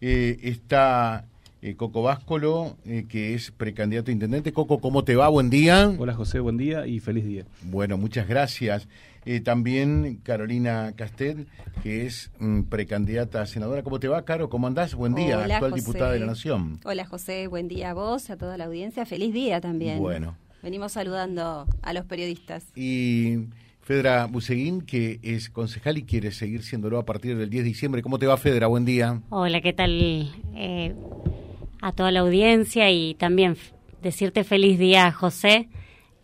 eh, está eh, Coco Váscolo, eh, que es precandidato a intendente. Coco, ¿cómo te va? Buen día. Hola José, buen día y feliz día. Bueno, muchas gracias. Eh, también Carolina Castel, que es mm, precandidata a senadora. ¿Cómo te va, Caro? ¿Cómo andás? Buen día, Hola, actual José. diputada de la Nación. Hola José, buen día a vos, a toda la audiencia. Feliz día también. Bueno. Venimos saludando a los periodistas. Y Fedra Buseguín, que es concejal y quiere seguir siéndolo a partir del 10 de diciembre. ¿Cómo te va, Fedra? Buen día. Hola, ¿qué tal eh, a toda la audiencia y también decirte feliz día, José,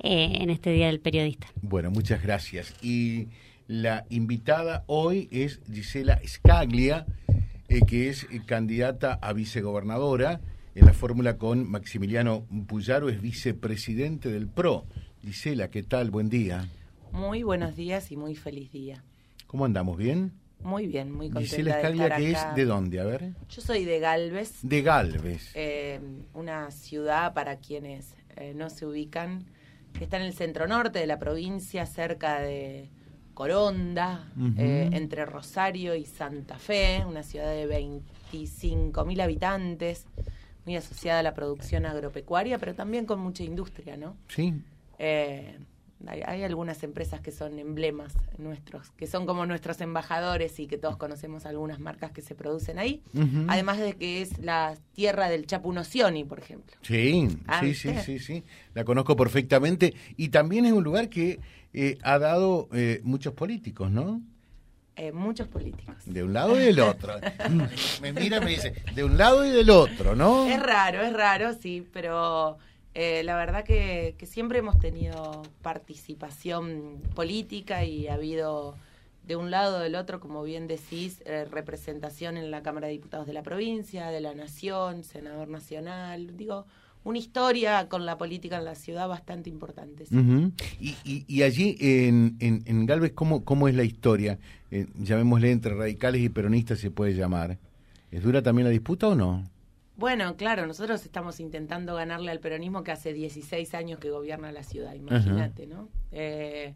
eh, en este Día del Periodista. Bueno, muchas gracias. Y la invitada hoy es Gisela Scaglia, eh, que es candidata a vicegobernadora en la fórmula con Maximiliano Puyaro, es vicepresidente del PRO. Gisela, ¿qué tal? Buen día. Muy buenos días y muy feliz día. ¿Cómo andamos? ¿Bien? Muy bien, muy contenta Gisela de estar que acá. es de dónde? A ver. Yo soy de Galvez, De Galvez. eh, una ciudad para quienes eh, no se ubican, que está en el centro norte de la provincia, cerca de Coronda, eh, entre Rosario y Santa Fe, una ciudad de 25.000 habitantes, muy asociada a la producción agropecuaria, pero también con mucha industria, ¿no? Sí. Hay, hay algunas empresas que son emblemas nuestros, que son como nuestros embajadores y que todos conocemos algunas marcas que se producen ahí. Además de que es la tierra del Chapu Nocioni, por ejemplo. Sí, Ah, sí, sí, sí, sí. La conozco perfectamente. Y también es un lugar que eh, ha dado eh, muchos políticos, ¿no? Eh, muchos políticos. De un lado y del otro. me mira y me dice, de un lado y del otro, ¿no? Es raro, es raro, sí, pero eh, la verdad que, que siempre hemos tenido participación política y ha habido de un lado o del otro, como bien decís, eh, representación en la Cámara de Diputados de la provincia, de la Nación, senador nacional, digo, una historia con la política en la ciudad bastante importante. y, y- y allí en, en, en Galvez, ¿cómo, ¿cómo es la historia? Eh, llamémosle entre radicales y peronistas se puede llamar. ¿Es dura también la disputa o no? Bueno, claro, nosotros estamos intentando ganarle al peronismo que hace 16 años que gobierna la ciudad, imagínate, ¿no? Eh,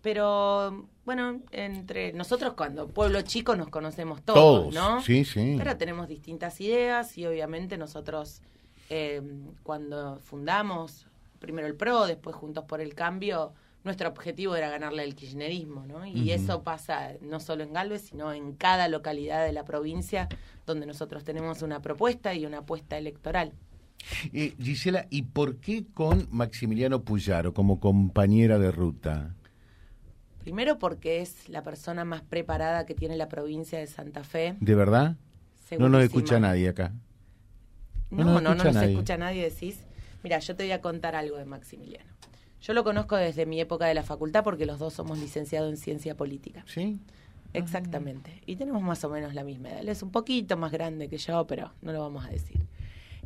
pero, bueno, entre nosotros cuando pueblo chico nos conocemos todos, ¿no? Sí, sí. Pero tenemos distintas ideas y obviamente nosotros eh, cuando fundamos primero el PRO, después Juntos por el Cambio, nuestro objetivo era ganarle al kirchnerismo, ¿no? Y eso pasa no solo en Galvez, sino en cada localidad de la provincia donde nosotros tenemos una propuesta y una apuesta electoral. Eh, Gisela, ¿y por qué con Maximiliano Puyaro como compañera de ruta? Primero porque es la persona más preparada que tiene la provincia de Santa Fe. ¿De verdad? No nos escucha nadie acá. No No, no, no, escucha nos escucha nadie, decís. Mira, yo te voy a contar algo de Maximiliano. Yo lo conozco desde mi época de la facultad porque los dos somos licenciados en ciencia política. ¿Sí? Exactamente. Y tenemos más o menos la misma edad. Él es un poquito más grande que yo, pero no lo vamos a decir.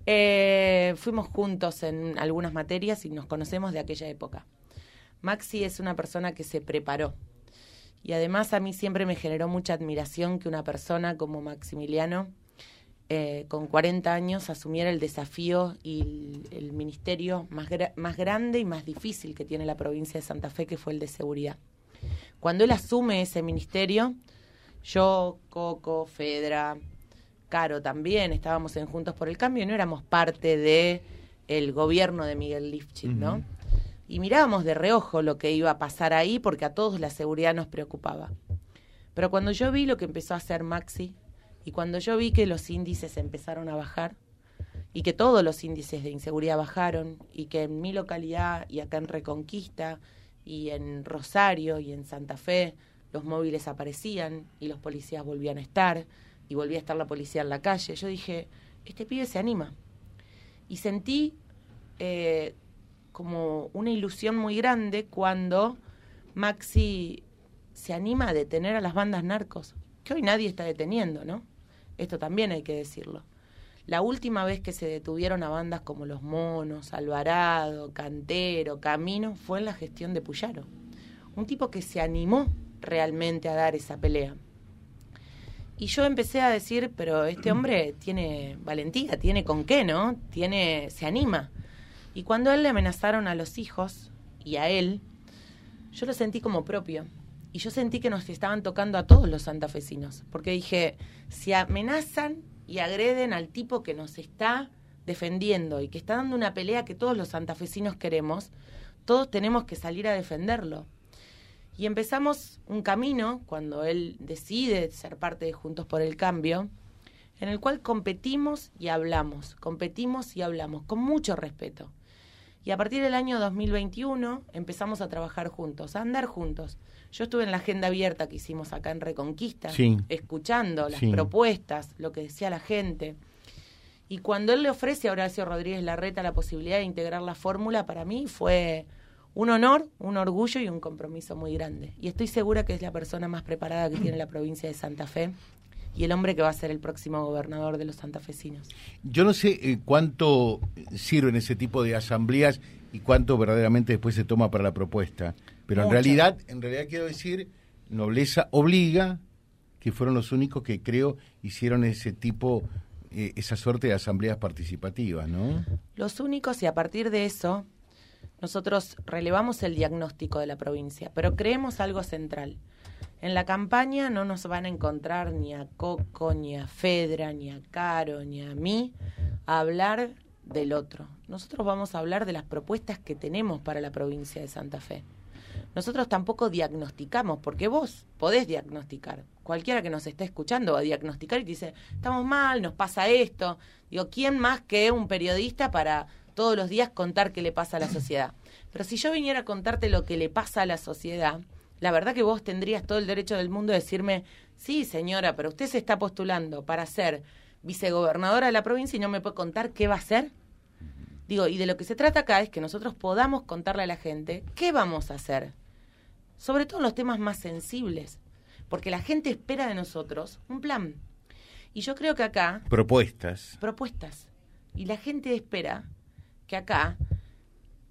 Eh, fuimos juntos en algunas materias y nos conocemos de aquella época. Maxi es una persona que se preparó. Y además a mí siempre me generó mucha admiración que una persona como Maximiliano, eh, con 40 años, asumiera el desafío y el, el ministerio más, gra- más grande y más difícil que tiene la provincia de Santa Fe, que fue el de seguridad. Cuando él asume ese ministerio, yo, Coco, Fedra, Caro también, estábamos en Juntos por el Cambio y no éramos parte de el gobierno de Miguel Lifchit, ¿no? Y mirábamos de reojo lo que iba a pasar ahí porque a todos la seguridad nos preocupaba. Pero cuando yo vi lo que empezó a hacer Maxi y cuando yo vi que los índices empezaron a bajar y que todos los índices de inseguridad bajaron y que en mi localidad y acá en Reconquista y en Rosario y en Santa Fe los móviles aparecían y los policías volvían a estar y volvía a estar la policía en la calle, yo dije, este pibe se anima. Y sentí eh, como una ilusión muy grande cuando Maxi se anima a detener a las bandas narcos, que hoy nadie está deteniendo, ¿no? Esto también hay que decirlo. La última vez que se detuvieron a bandas como Los Monos, Alvarado, Cantero, Camino, fue en la gestión de Puyaro. Un tipo que se animó realmente a dar esa pelea. Y yo empecé a decir, pero este hombre tiene valentía, tiene con qué, ¿no? Tiene, se anima. Y cuando a él le amenazaron a los hijos y a él, yo lo sentí como propio. Y yo sentí que nos estaban tocando a todos los santafesinos. Porque dije, si amenazan y agreden al tipo que nos está defendiendo y que está dando una pelea que todos los santafesinos queremos, todos tenemos que salir a defenderlo. Y empezamos un camino, cuando él decide ser parte de Juntos por el Cambio, en el cual competimos y hablamos, competimos y hablamos, con mucho respeto. Y a partir del año 2021 empezamos a trabajar juntos, a andar juntos. Yo estuve en la agenda abierta que hicimos acá en Reconquista, escuchando las propuestas, lo que decía la gente. Y cuando él le ofrece a Horacio Rodríguez Larreta la posibilidad de integrar la fórmula, para mí fue un honor, un orgullo y un compromiso muy grande. Y estoy segura que es la persona más preparada que tiene la provincia de Santa Fe y el hombre que va a ser el próximo gobernador de los santafesinos. Yo no sé eh, cuánto sirven ese tipo de asambleas y cuánto verdaderamente después se toma para la propuesta, pero en realidad, en realidad quiero decir, nobleza obliga, que fueron los únicos que creo hicieron ese tipo eh, esa suerte de asambleas participativas, ¿no? Los únicos y a partir de eso nosotros relevamos el diagnóstico de la provincia, pero creemos algo central. En la campaña no nos van a encontrar ni a Coco, ni a Fedra, ni a Caro, ni a mí a hablar del otro. Nosotros vamos a hablar de las propuestas que tenemos para la provincia de Santa Fe. Nosotros tampoco diagnosticamos, porque vos podés diagnosticar. Cualquiera que nos esté escuchando va a diagnosticar y dice, estamos mal, nos pasa esto. Digo, ¿quién más que un periodista para todos los días contar qué le pasa a la sociedad? Pero si yo viniera a contarte lo que le pasa a la sociedad, la verdad que vos tendrías todo el derecho del mundo de decirme, sí, señora, pero usted se está postulando para ser vicegobernadora de la provincia y no me puede contar qué va a hacer. Digo, y de lo que se trata acá es que nosotros podamos contarle a la gente qué vamos a hacer, sobre todo en los temas más sensibles, porque la gente espera de nosotros un plan. Y yo creo que acá... Propuestas. Propuestas. Y la gente espera que acá,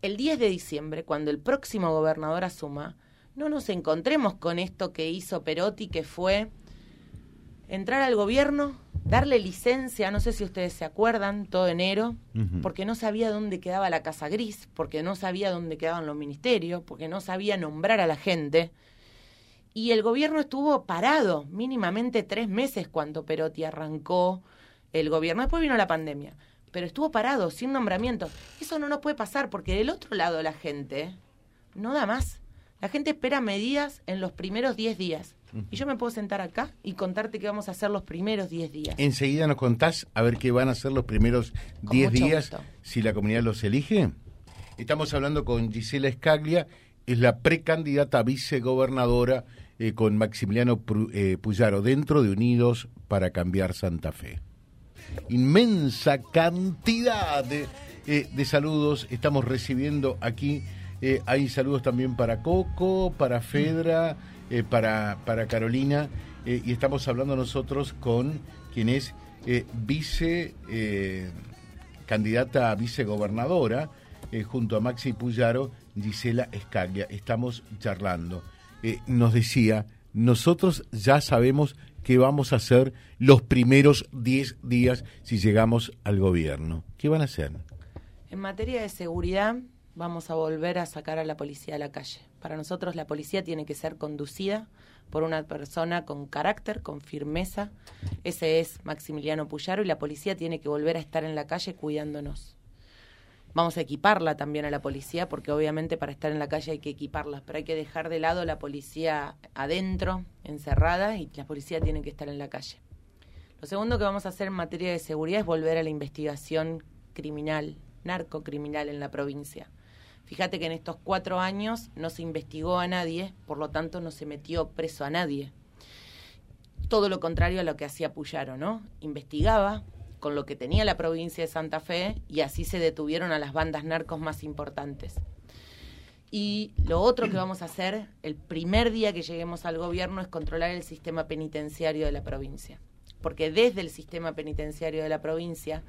el 10 de diciembre, cuando el próximo gobernador asuma, no nos encontremos con esto que hizo Perotti, que fue entrar al gobierno, darle licencia, no sé si ustedes se acuerdan, todo enero, porque no sabía dónde quedaba la Casa Gris, porque no sabía dónde quedaban los ministerios, porque no sabía nombrar a la gente. Y el gobierno estuvo parado mínimamente tres meses cuando Perotti arrancó el gobierno. Después vino la pandemia, pero estuvo parado, sin nombramiento. Eso no nos puede pasar porque del otro lado la gente no da más. La gente espera medidas en los primeros 10 días. Y yo me puedo sentar acá y contarte qué vamos a hacer los primeros 10 días. Enseguida nos contás a ver qué van a hacer los primeros 10 días si la comunidad los elige. Estamos hablando con Gisela Escaglia, es la precandidata a vicegobernadora eh, con Maximiliano eh, Puyaro dentro de Unidos para Cambiar Santa Fe. Inmensa cantidad de, eh, de saludos estamos recibiendo aquí eh, hay saludos también para Coco, para Fedra, eh, para, para Carolina. Eh, y estamos hablando nosotros con quien es vice candidata a vicegobernadora, junto a Maxi Puyaro, Gisela Escaglia. Estamos charlando. nos decía, nosotros ya sabemos qué vamos a hacer los primeros 10 días si llegamos al gobierno. ¿Qué van a hacer? En materia de seguridad, vamos a volver a sacar a la policía a la calle. Para nosotros la policía tiene que ser conducida por una persona con carácter, con firmeza. Ese es Maximiliano Puyaro y la policía tiene que volver a estar en la calle cuidándonos. Vamos a equiparla también a la policía porque obviamente para estar en la calle hay que equiparla, pero hay que dejar de lado la policía adentro, encerrada, y la policía tiene que estar en la calle. Lo segundo que vamos a hacer en materia de seguridad es volver a la investigación criminal, narcocriminal en la provincia. Fíjate que en estos cuatro años no se investigó a nadie, por lo tanto no se metió preso a nadie. Todo lo contrario a lo que hacía Puyaro, ¿no? Investigaba con lo que tenía la provincia de Santa Fe y así se detuvieron a las bandas narcos más importantes. Y lo otro que vamos a hacer el primer día que lleguemos al gobierno es controlar el sistema penitenciario de la provincia. Porque desde el sistema penitenciario de la provincia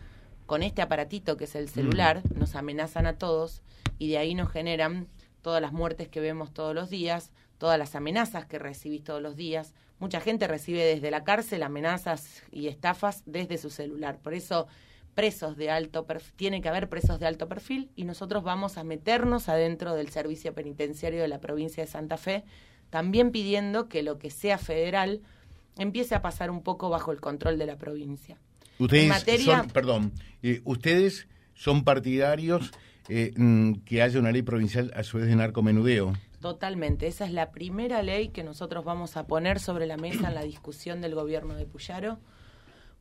con este aparatito que es el celular, mm. nos amenazan a todos y de ahí nos generan todas las muertes que vemos todos los días, todas las amenazas que recibís todos los días. Mucha gente recibe desde la cárcel amenazas y estafas desde su celular. Por eso presos de alto perfil, tiene que haber presos de alto perfil y nosotros vamos a meternos adentro del servicio penitenciario de la provincia de Santa Fe, también pidiendo que lo que sea federal empiece a pasar un poco bajo el control de la provincia. Ustedes materia... son, perdón, eh, ustedes son partidarios eh, mm, que haya una ley provincial a su vez de narcomenudeo. Totalmente. Esa es la primera ley que nosotros vamos a poner sobre la mesa en la discusión del gobierno de Puyaro,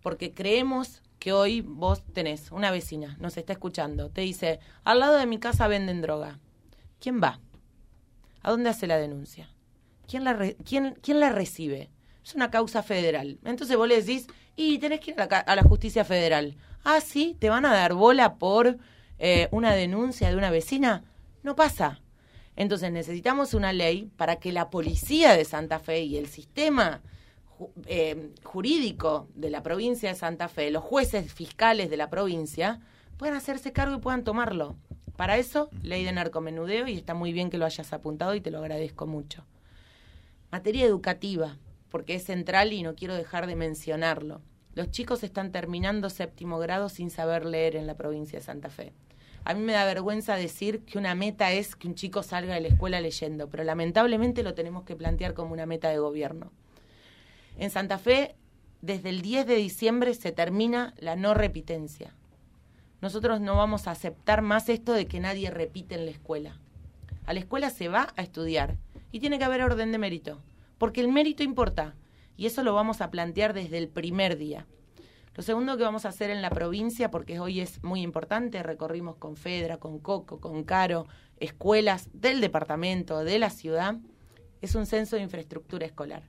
porque creemos que hoy vos tenés una vecina, nos está escuchando, te dice, al lado de mi casa venden droga. ¿Quién va? ¿A dónde hace la denuncia? ¿Quién la, re- quién, quién la recibe? Es una causa federal. Entonces vos le decís, y tenés que ir a la, justicia federal. Ah, sí, te van a dar bola por eh, una denuncia de una vecina. No pasa. Entonces necesitamos una ley para que la policía de Santa Fe y el sistema eh, jurídico de la provincia de Santa Fe, los jueces fiscales de la provincia, puedan hacerse cargo y puedan tomarlo. Para eso, ley de narcomenudeo, y está muy bien que lo hayas apuntado y te lo agradezco mucho. Materia educativa, porque es central y no quiero dejar de mencionarlo. Los chicos están terminando séptimo grado sin saber leer en la provincia de Santa Fe. A mí me da vergüenza decir que una meta es que un chico salga de la escuela leyendo, pero lamentablemente lo tenemos que plantear como una meta de gobierno. En Santa Fe, desde el 10 de diciembre se termina la no repitencia. Nosotros no vamos a aceptar más esto de que nadie repite en la escuela. A la escuela se va a estudiar y tiene que haber orden de mérito, porque el mérito importa y eso lo vamos a plantear desde el primer día. Lo segundo que vamos a hacer en la provincia, porque hoy es muy importante, recorrimos con Fedra, con Coco, con Caro, escuelas del departamento, de la ciudad, es un censo de infraestructura escolar.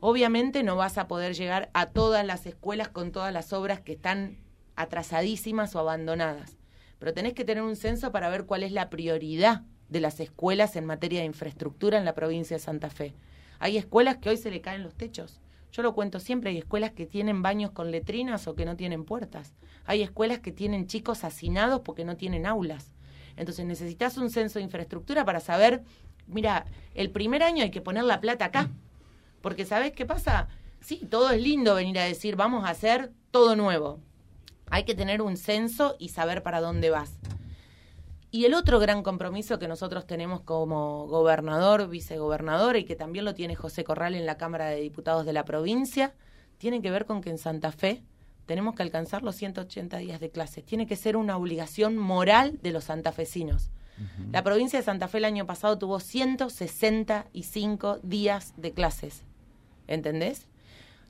Obviamente no vas a poder llegar a todas las escuelas con todas las obras que están atrasadísimas o abandonadas, pero tenés que tener un censo para ver cuál es la prioridad de las escuelas en materia de infraestructura en la provincia de Santa Fe. Hay escuelas que hoy se le caen los techos. Yo lo cuento siempre, hay escuelas que tienen baños con letrinas o que no tienen puertas. Hay escuelas que tienen chicos hacinados porque no tienen aulas. Entonces necesitas un censo de infraestructura para saber, mira, el primer año hay que poner la plata acá. Porque ¿sabés qué pasa? Sí, todo es lindo venir a decir, vamos a hacer todo nuevo. Hay que tener un censo y saber para dónde vas. Y el otro gran compromiso que nosotros tenemos como gobernador, vicegobernador y que también lo tiene José Corral en la Cámara de Diputados de la provincia, tiene que ver con que en Santa Fe tenemos que alcanzar los 180 días de clases. Tiene que ser una obligación moral de los santafesinos. La provincia de Santa Fe el año pasado tuvo 165 días de clases. ¿Entendés?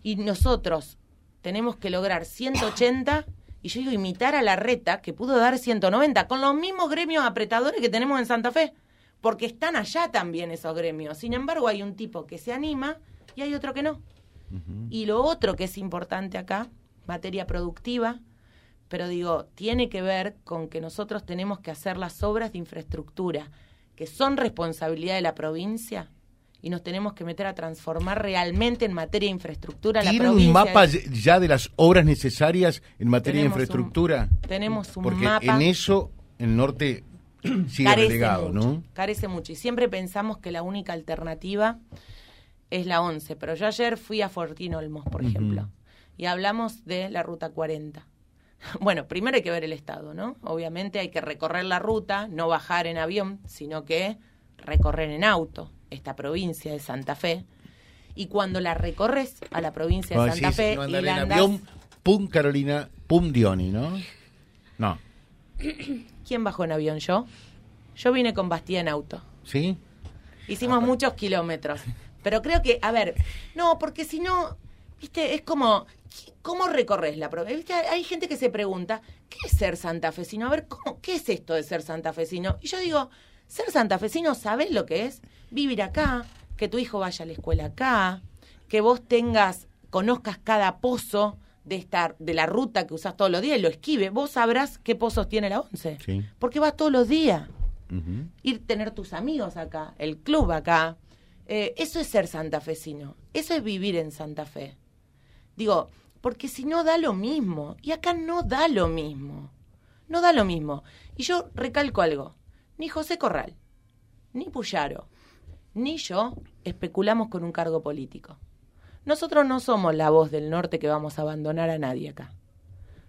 Y nosotros tenemos que lograr 180 y yo digo imitar a la reta que pudo dar 190 con los mismos gremios apretadores que tenemos en Santa Fe, porque están allá también esos gremios. Sin embargo, hay un tipo que se anima y hay otro que no. Y lo otro que es importante acá, materia productiva, pero digo, tiene que ver con que nosotros tenemos que hacer las obras de infraestructura que son responsabilidad de la provincia y nos tenemos que meter a transformar realmente en materia de infraestructura la ¿Tienen provincia. un mapa de- ya de las obras necesarias en materia Tenemos de un- infraestructura? tenemos un Porque mapa. en eso el norte sigue carece relegado, mucho, ¿no? Carece mucho. Y siempre pensamos que la única alternativa es la 11. Pero yo ayer fui a Fortín Olmos, por Ujú. ejemplo, y hablamos de la ruta 40. Bueno, primero hay que ver el estado, ¿no? Obviamente hay que recorrer la ruta, no bajar en avión, sino que recorrer en auto esta provincia de Santa Fe. Y cuando la recorres a la provincia de Santa Fe no y la andás- pum Carolina, pum Dioni, ¿no? No, ¿Quién bajó en avión? ¿Yo? Yo vine con Bastía en auto. ¿sí? Hicimos muchos kilómetros. Pero creo que, a ver, no, porque si no, viste, es como, ¿cómo recorres la provincia? Hay gente que se pregunta, ¿qué es ser santafesino? A ver, ¿cómo, ¿qué es esto de ser santafesino? Y yo digo, ser santafesino, ¿sabés lo que es? Vivir acá, que tu hijo vaya a la escuela acá, que vos tengas, conozcas cada pozo de esta, de la ruta que usás todos los días y lo esquive. Vos sabrás qué pozos tiene la once. Sí. Porque vas todos los días Ujú. ir tener tus amigos acá, el club acá. Eh, eso es ser santafesino, eso es vivir en Santa Fe. Digo, porque si no da lo mismo, y acá no da lo mismo, no da lo mismo. Y yo recalco algo, ni José Corral, ni Puyaro, ni yo especulamos con un cargo político. Nosotros no somos la voz del norte que vamos a abandonar a nadie acá.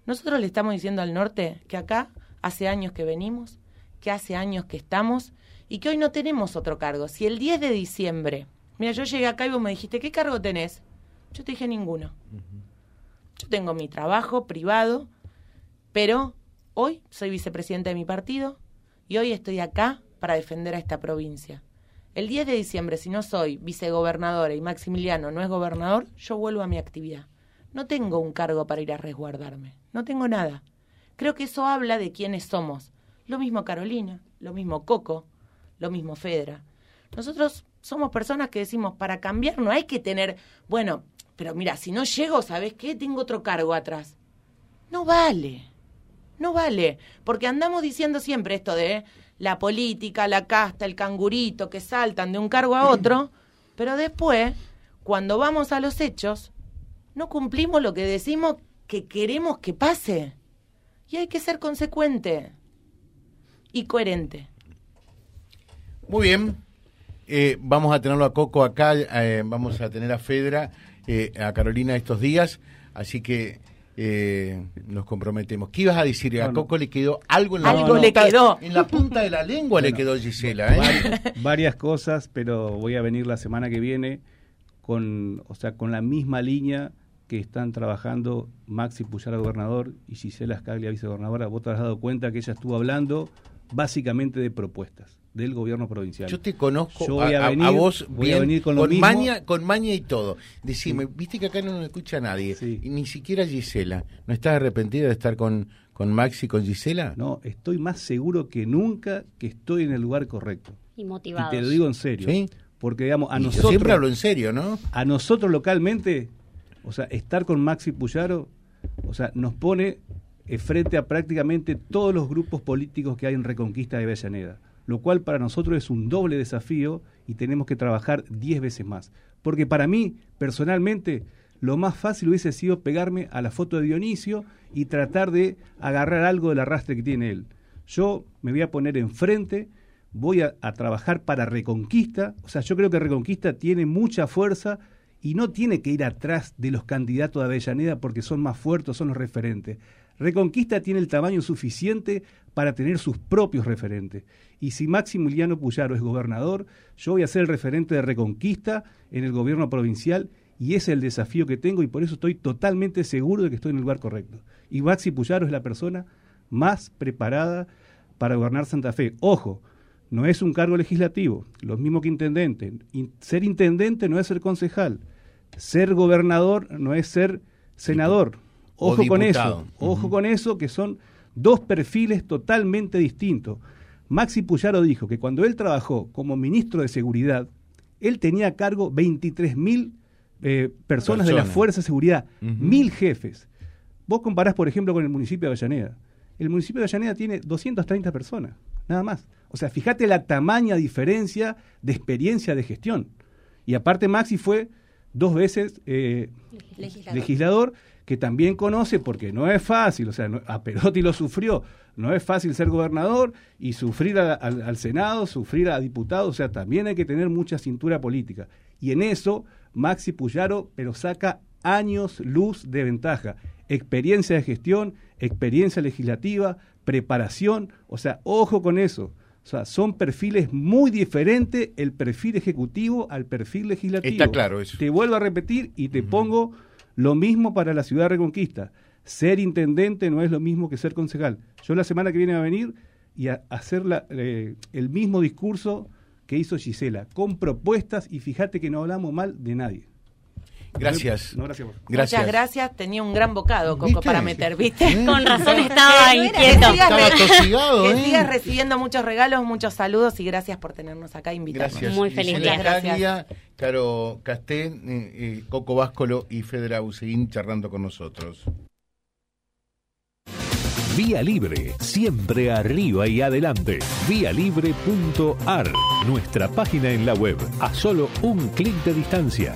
Nosotros le estamos diciendo al norte que acá hace años que venimos, que hace años que estamos y que hoy no tenemos otro cargo. Si el 10 de diciembre, mira, yo llegué acá y vos me dijiste, ¿qué cargo tenés? Yo te dije ninguno. Yo tengo mi trabajo privado, pero hoy soy vicepresidente de mi partido y hoy estoy acá para defender a esta provincia. El 10 de diciembre, si no soy vicegobernadora y Maximiliano no es gobernador, yo vuelvo a mi actividad. No tengo un cargo para ir a resguardarme. No tengo nada. Creo que eso habla de quiénes somos. Lo mismo Carolina, lo mismo Coco, lo mismo Fedra. Nosotros somos personas que decimos, para cambiar no hay que tener, bueno, pero mira, si no llego, ¿sabes qué? Tengo otro cargo atrás. No vale. No vale. Porque andamos diciendo siempre esto de la política, la casta, el cangurito, que saltan de un cargo a otro, pero después, cuando vamos a los hechos, no cumplimos lo que decimos que queremos que pase. Y hay que ser consecuente y coherente. Muy bien. Eh, vamos a tenerlo a Coco acá, eh, vamos a tener a Fedra, eh, a Carolina estos días, así que eh, nos comprometemos. ¿Qué ibas a decir? A Coco le quedó algo en la, Algo le punta, quedó. En la punta de la lengua le quedó Gisela. ¿eh? Vari- varias cosas, pero voy a venir la semana que viene con, o sea, con la misma línea que están trabajando Maxi Puyara, gobernador, y Gisela Scaglia, vicegobernadora. Vos te has dado cuenta que ella estuvo hablando básicamente de propuestas del gobierno provincial. Yo te conozco Yo a, voy a a- a venir- vos voy a bien, venir con lo mismo. maña, con maña y todo. Decime, viste que acá no nos escucha nadie, Sí. y ni siquiera Gisela. ¿No estás arrepentida de estar con, con Maxi y con Gisela? No, estoy más seguro que nunca que estoy en el lugar correcto. Y Y motivados. te lo digo en serio. ¿Sí? Porque, digamos, a Y yo nosotros... siempre hablo en serio, ¿no? a nosotros localmente, o sea, estar con Maxi Puyaro, o sea, nos pone eh, frente a prácticamente todos los grupos políticos que hay en Reconquista de Avellaneda, lo cual para nosotros es un doble desafío y tenemos que trabajar 10 veces más. Porque para mí, personalmente, lo más fácil hubiese sido pegarme a la foto de Dionisio y tratar de agarrar algo del arrastre que tiene él. Yo me voy a poner enfrente, voy a, trabajar para Reconquista, o sea, yo creo que Reconquista tiene mucha fuerza y no tiene que ir atrás de los candidatos de Avellaneda porque son más fuertes, son los referentes. Reconquista tiene el tamaño suficiente para tener sus propios referentes. Y si Maximiliano Puyaro es gobernador, yo voy a ser el referente de Reconquista en el gobierno provincial y ese es el desafío que tengo y por eso estoy totalmente seguro de que estoy en el lugar correcto. Y Maxi Puyaro es la persona más preparada para gobernar Santa Fe. Ojo, no es un cargo legislativo, lo mismo que intendente. In- ser intendente no es ser concejal. Ser gobernador no es ser senador. O Ojo con eso. Ojo con eso, que son dos perfiles totalmente distintos. Maxi Puyaro dijo que cuando él trabajó como ministro de Seguridad, él tenía a cargo 23 mil eh, personas de la. Fuerza de Seguridad, mil jefes. Vos comparás, por ejemplo, con el municipio de Avellaneda. El municipio de Avellaneda tiene 230 personas, nada más. O sea, fíjate la tamaña diferencia de experiencia de gestión. Y aparte Maxi fue dos veces eh, Legislador. legislador que también conoce, porque no es fácil, o sea, no- a Perotti lo sufrió, no es fácil ser gobernador y sufrir a- al Senado, sufrir a diputados, o sea, también hay que tener mucha cintura política. Y en eso, Maxi Puyaro, pero saca años luz de ventaja. Experiencia de gestión, experiencia legislativa, preparación, o sea, ojo con eso. O sea, son perfiles muy diferentes el perfil ejecutivo al perfil legislativo. Está claro eso. Te vuelvo a repetir y te pongo lo mismo para la ciudad de Reconquista. Ser intendente no es lo mismo que ser concejal. Yo la semana que viene va a venir y a hacer eh, el mismo discurso que hizo Gisela, con propuestas y fíjate que no hablamos mal de nadie. Gracias. No, gracias. Gracias. Muchas gracias. Tenía un gran bocado, Coco, ¿Viste? para meter, ¿viste? ¿Eh? Con razón Que estaba sigas inquieto. Estaba tosigado, que ¿eh? sigas recibiendo muchos regalos, muchos saludos y gracias por tenernos acá invitados. Gracias. Muy feliz día. Caglia, Caro Casté, eh, eh, Coco Váscolo y Federa Buseguín charlando con nosotros. Vía Libre, siempre arriba y adelante. Vialibre.ar, nuestra página en la web, a solo un clic de distancia.